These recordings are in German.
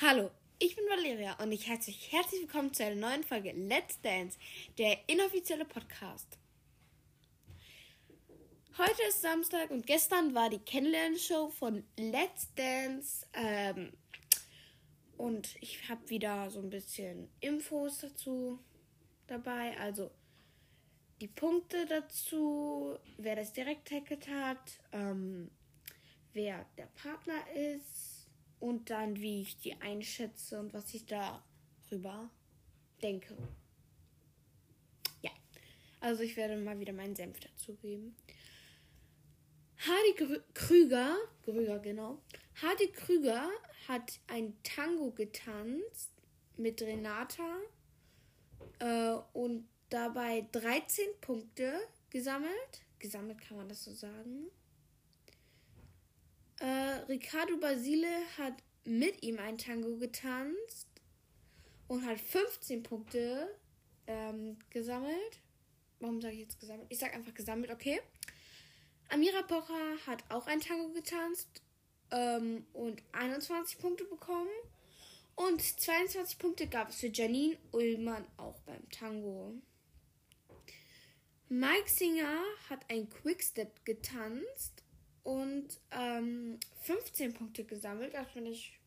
Hallo, ich bin Valeria und ich heiße euch herzlich willkommen zu einer neuen Folge Let's Dance, der inoffizielle Podcast. Heute ist Samstag und gestern war die Kennenlernshow von Let's Dance. Ähm, und ich habe wieder so ein bisschen Infos dazu dabei. Also die Punkte dazu, wer das direkt tackelt hat, ähm, wer der Partner ist und dann wie ich die einschätze und was ich darüber denke. Ja, also ich werde mal wieder meinen Senf dazugeben. Hardy Krüger, Krüger genau, Hardy Krüger hat ein Tango getanzt mit Renata äh, und dabei 13 Punkte gesammelt. Gesammelt kann man das so sagen. Äh, Ricardo Basile hat mit ihm ein Tango getanzt und hat 15 Punkte ähm, gesammelt. Warum sage ich jetzt gesammelt? Ich sage einfach gesammelt, okay. Amira Pocher hat auch ein Tango getanzt ähm, und 21 Punkte bekommen. Und 22 Punkte gab es für Janine Ullmann auch beim Tango. Mike Singer hat ein Quickstep getanzt und ähm, 15 Punkte gesammelt. Das finde ich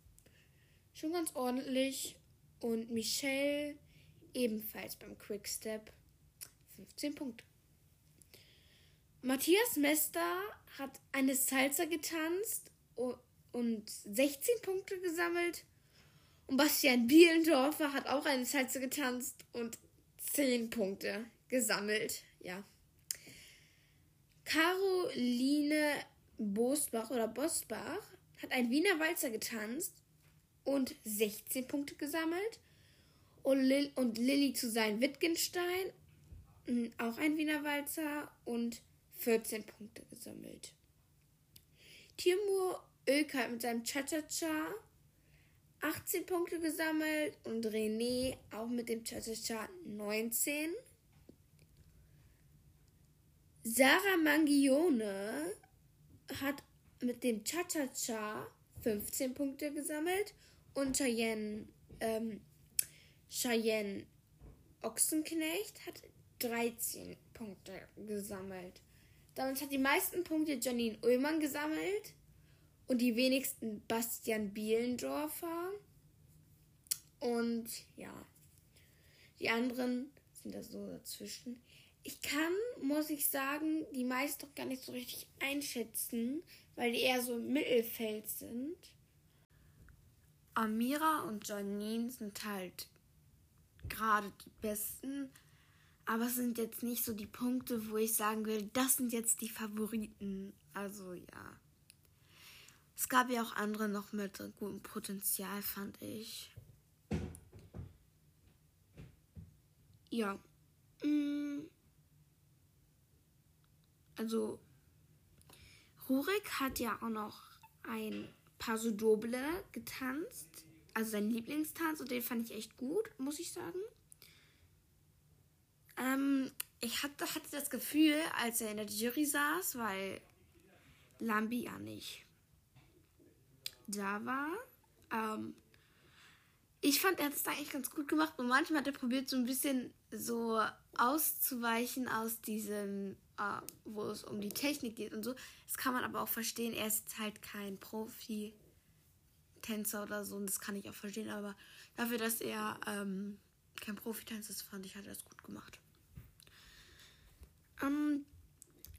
schon ganz ordentlich. Und Michelle ebenfalls beim Quickstep 15 Punkte. Matthias Mester hat eine Salsa getanzt und 16 Punkte gesammelt. Und Bastian Bielendorfer hat auch eine Salsa getanzt und 10 Punkte gesammelt. Ja. Caroline Bosbach oder Bosbach hat ein Wiener Walzer getanzt und 16 Punkte gesammelt. Und, Lil und Lilly zu sein Wittgenstein auch ein Wiener Walzer und 14 Punkte gesammelt. Timur Ölkalt mit seinem Cha-Cha-Cha 18 Punkte gesammelt und René auch mit dem Cha-Cha-Cha 19. Sarah Mangione hat mit dem Cha-Cha-Cha 15 Punkte gesammelt und Cheyenne, ähm, Cheyenne Ochsenknecht hat 13 Punkte gesammelt. Damit hat die meisten Punkte Janine Ullmann gesammelt und die wenigsten Bastian Bielendorfer. Und ja, die anderen sind da so dazwischen. Ich kann, muss ich sagen, die meisten doch gar nicht so richtig einschätzen, weil die eher so im Mittelfeld sind. Amira und Janine sind halt gerade die besten, aber es sind jetzt nicht so die Punkte, wo ich sagen will, das sind jetzt die Favoriten. Also ja. Es gab ja auch andere noch mit gutem Potenzial, fand ich. Ja. Mm. Also, Rurik hat ja auch noch ein Paso Doble getanzt. Also sein Lieblingstanz und den fand ich echt gut, muss ich sagen. Ähm, ich hatte, hatte das Gefühl, als er in der Jury saß, weil Lambi ja nicht da war. Ähm, ich fand, er hat es eigentlich ganz gut gemacht und manchmal hat er probiert, so ein bisschen so auszuweichen aus diesem, äh, wo es um die Technik geht und so. Das kann man aber auch verstehen. Er ist halt kein Profi-Tänzer oder so und das kann ich auch verstehen. Aber dafür, dass er ähm, kein Profi-Tänzer ist, fand ich, hat er es gut gemacht. Ähm,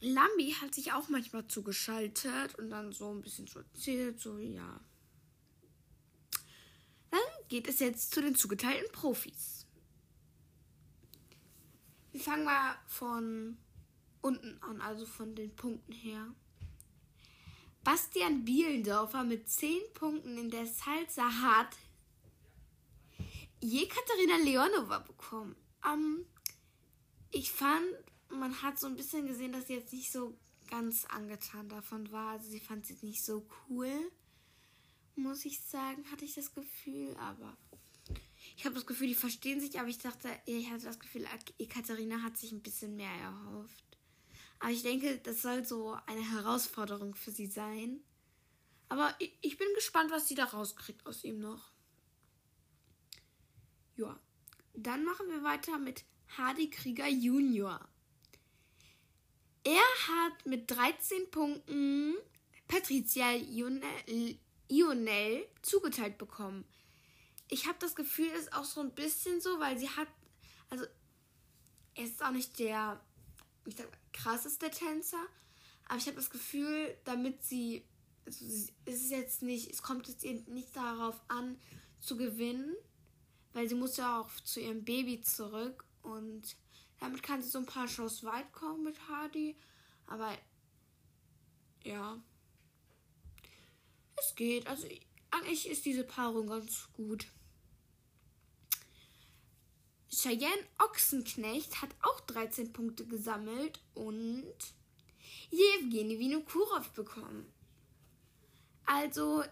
Lambi hat sich auch manchmal zugeschaltet und dann so ein bisschen so erzählt, so ja. Dann geht es jetzt zu den zugeteilten Profis. Wir fangen mal von unten an, also von den Punkten her. Bastian Bielendorfer mit 10 Punkten in der Salsa hat je Katharina Leonova bekommen. Ähm, ich fand man hat so ein bisschen gesehen, dass sie jetzt nicht so ganz angetan davon war. Also sie fand sie nicht so cool, muss ich sagen, hatte ich das Gefühl. Aber ich habe das Gefühl, die verstehen sich. Aber ich dachte, ich hatte das Gefühl, Ekaterina hat sich ein bisschen mehr erhofft. Aber ich denke, das soll so eine Herausforderung für sie sein. Aber ich bin gespannt, was sie da rauskriegt aus ihm noch. Ja. Dann machen wir weiter mit Hardy Krieger Junior. Er hat mit 13 Punkten Patricia Ionel zugeteilt bekommen. Ich habe das Gefühl, es ist auch so ein bisschen so, weil sie hat, also er ist auch nicht der, ich sag, krasseste Tänzer, aber ich habe das Gefühl, damit sie, also es ist jetzt nicht, es kommt jetzt nicht darauf an, zu gewinnen, weil sie muss ja auch zu ihrem Baby zurück und damit kann sie so ein paar Shows weit kommen mit Hardy, aber ja, es geht, also eigentlich ist diese Paarung ganz gut. Cheyenne Ochsenknecht hat auch 13 Punkte gesammelt und Jewgeni Vinokurov bekommen. Also,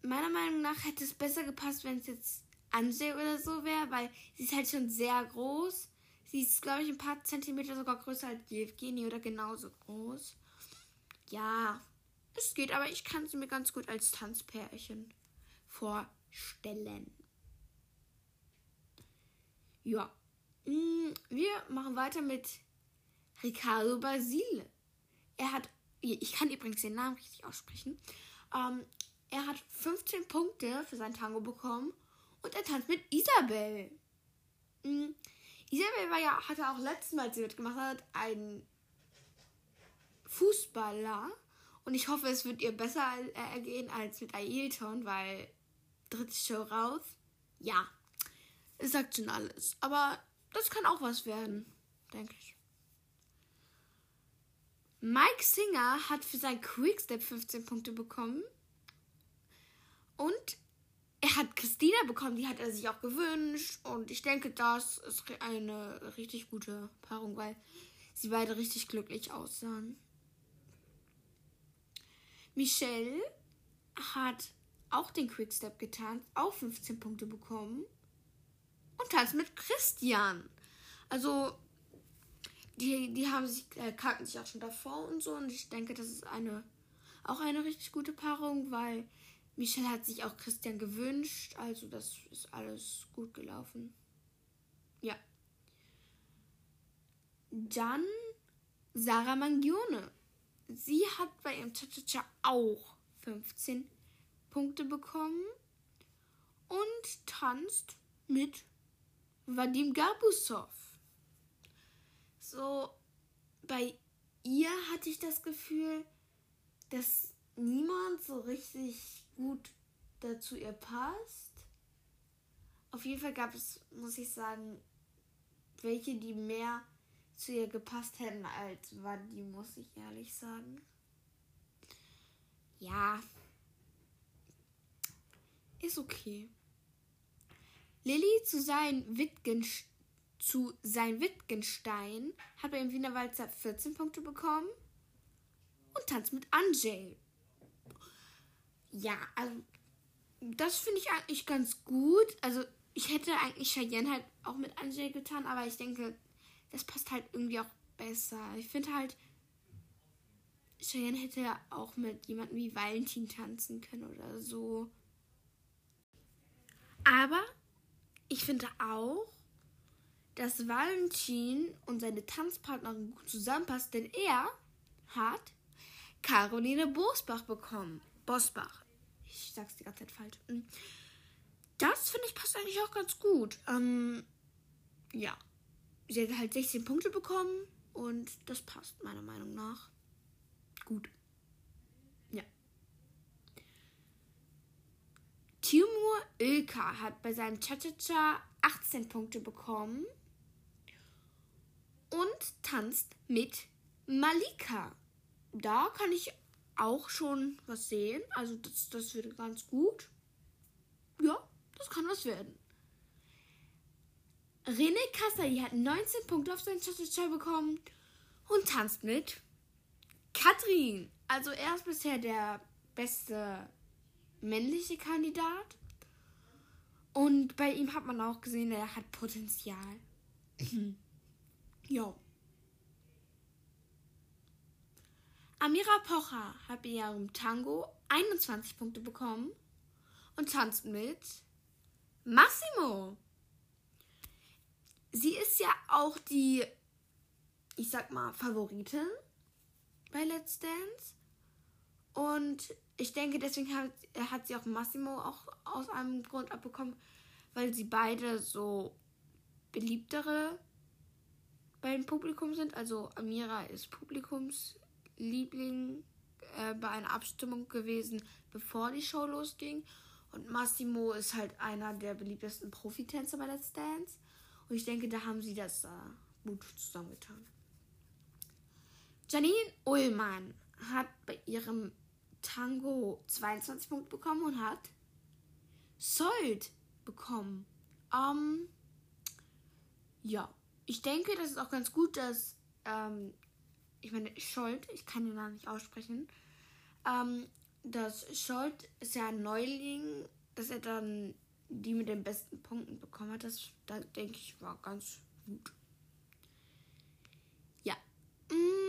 meiner Meinung nach hätte es besser gepasst, wenn es jetzt Anjay oder so wäre, weil sie ist halt schon sehr groß. Sie ist, glaube ich, ein paar Zentimeter sogar größer als Jewgeni oder genauso groß. Ja, es geht, aber ich kann sie mir ganz gut als Tanzpärchen vorstellen. Ja. Mm, wir machen weiter mit Ricardo Basile. Er hat, ich kann übrigens den Namen richtig aussprechen. Ähm, er hat 15 Punkte für sein Tango bekommen und er tanzt mit Isabel. Mhm. Isabel war ja, hatte auch letztes Mal, als sie mitgemacht hat, einen Fußballer. Und ich hoffe, es wird ihr besser ergehen als mit Ailton, weil dritte Show raus. Ja, sagt schon alles. Aber das kann auch was werden, denke ich. Mike Singer hat für sein Quickstep 15 Punkte bekommen. Und er hat Christina bekommen, die hat er sich auch gewünscht. Und ich denke, das ist eine richtig gute Paarung, weil sie beide richtig glücklich aussahen. Michelle hat auch den Quickstep getan, auch 15 Punkte bekommen und tanzt mit Christian. Also, die, die haben sich, äh, kannten sich auch schon davor und so. Und ich denke, das ist eine auch eine richtig gute Paarung, weil Michelle hat sich auch Christian gewünscht. Also, das ist alles gut gelaufen. Ja. Dann Sarah Mangione. Sie hat bei ihrem Cha-Cha-Cha auch 15 Punkte bekommen und tanzt mit Vadim Gabusov. So, bei ihr hatte ich das Gefühl, dass niemand so richtig gut dazu ihr passt. Auf jeden Fall gab es, muss ich sagen, welche, die mehr zu ihr gepasst hätten als Vadim, muss ich ehrlich sagen. Ja. Ist okay. Lilly zu sein Wittgenstein zu sein Wittgenstein hat er im Wiener Walzer 14 Punkte bekommen und tanzt mit Angel. Ja, also das finde ich eigentlich ganz gut. Also ich hätte eigentlich Cheyenne halt auch mit Angel getan, aber ich denke, das passt halt irgendwie auch besser. Ich finde halt, Cheyenne hätte ja auch mit jemandem wie Valentin tanzen können oder so. Aber ich finde auch, dass Valentin und seine Tanzpartnerin gut zusammenpasst, denn er hat Caroline Bosbach bekommen. Bosbach. Ich sag's die ganze Zeit falsch. Hm. Das finde ich passt eigentlich auch ganz gut. Ähm, ja. Sie hat halt 16 Punkte bekommen und das passt meiner Meinung nach gut. Timur Ilka hat bei seinem Cha-Cha-Cha 18 Punkte bekommen und tanzt mit Malika. Da kann ich auch schon was sehen. Also das, das wird ganz gut. Ja, das kann was werden. René Kassai hat 19 Punkte auf seinen Cha-Cha-Cha bekommen und tanzt mit Katrin. Also er ist bisher der beste männliche Kandidat. Und bei ihm hat man auch gesehen, er hat Potenzial. ja. Amira Pocher hat bei ihrem Tango 21 Punkte bekommen und tanzt mit Massimo. sie ist ja auch die, ich sag mal, Favoritin bei Let's Dance. Und ich denke, deswegen hat, hat sie auch Massimo auch aus einem Grund abbekommen, weil sie beide so beliebtere beim Publikum sind. Also Amira ist Publikumsliebling äh, bei einer Abstimmung gewesen, bevor die Show losging. Und Massimo ist halt einer der beliebtesten Profitänzer bei Let's Dance. Und ich denke, da haben sie das äh, gut zusammengetan. Janine Ullmann hat bei ihrem Tango 22 Punkte bekommen und hat Sold bekommen. Ähm, ja, ich denke, das ist auch ganz gut, dass, ähm, ich meine, Scholt, ich kann den Namen nicht aussprechen, ähm, dass Scholt ist ja ein Neuling, dass er dann die mit den besten Punkten bekommen hat. Das, das denke ich, war ganz gut. Ja. Mm,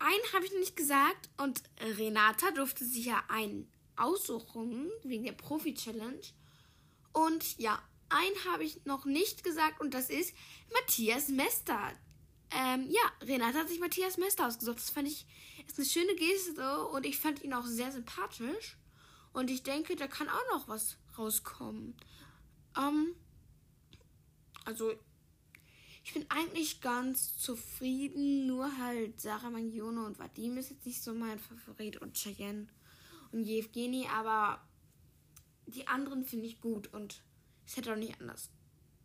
einen habe ich nicht gesagt und Renata durfte sich ja einen aussuchen wegen der Profi-Challenge. Und ja, einen habe ich noch nicht gesagt und das ist Matthias Mester. Ähm, ja, Renate hat sich Matthias Mester ausgesucht. Das fand ich, ist eine schöne Geste und ich fand ihn auch sehr sympathisch. Und ich denke, da kann auch noch was rauskommen. Ähm, also, ich bin eigentlich ganz zufrieden. Nur halt Sarah Mangione und Vadim ist jetzt nicht so mein Favorit und Cheyenne und Jevgeni, aber die anderen finde ich gut und es hätte auch nicht anders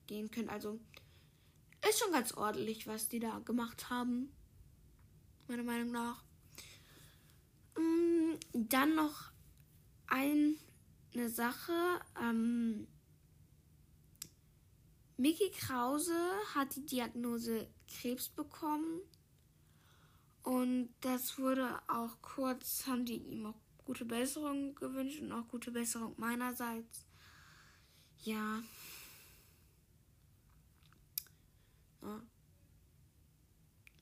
gehen können. Also ist schon ganz ordentlich, was die da gemacht haben. Meiner Meinung nach. Mm, dann noch eine Sache. Ähm, Mickey Krause hat die Diagnose Krebs bekommen. Und das wurde auch kurz, haben die ihm auch gute Besserung gewünscht und auch gute Besserung meinerseits ja. ja.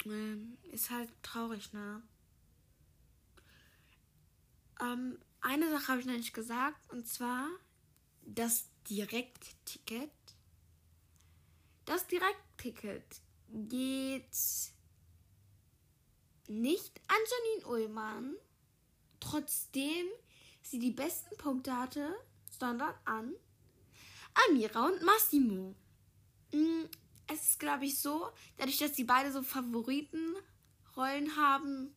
Ähm, ist halt traurig, ne? Ähm, eine Sache habe ich noch nicht gesagt, und zwar das Direktticket. Das Direktticket geht nicht an Janine Ullmann, trotzdem sie die besten Punkte hatte, sondern an Amira und Massimo. Mm, es ist, glaube ich, so, dadurch, dass sie beide so Favoritenrollen haben,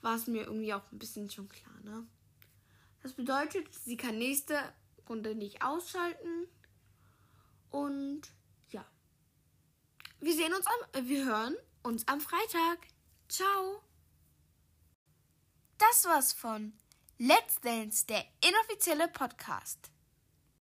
war es mir irgendwie auch ein bisschen schon klar, ne? Das bedeutet, sie kann nächste Runde nicht ausschalten. Und. Wir sehen uns am, wir hören uns am Freitag. Ciao. Das war's von Let's Dance, der inoffizielle Podcast.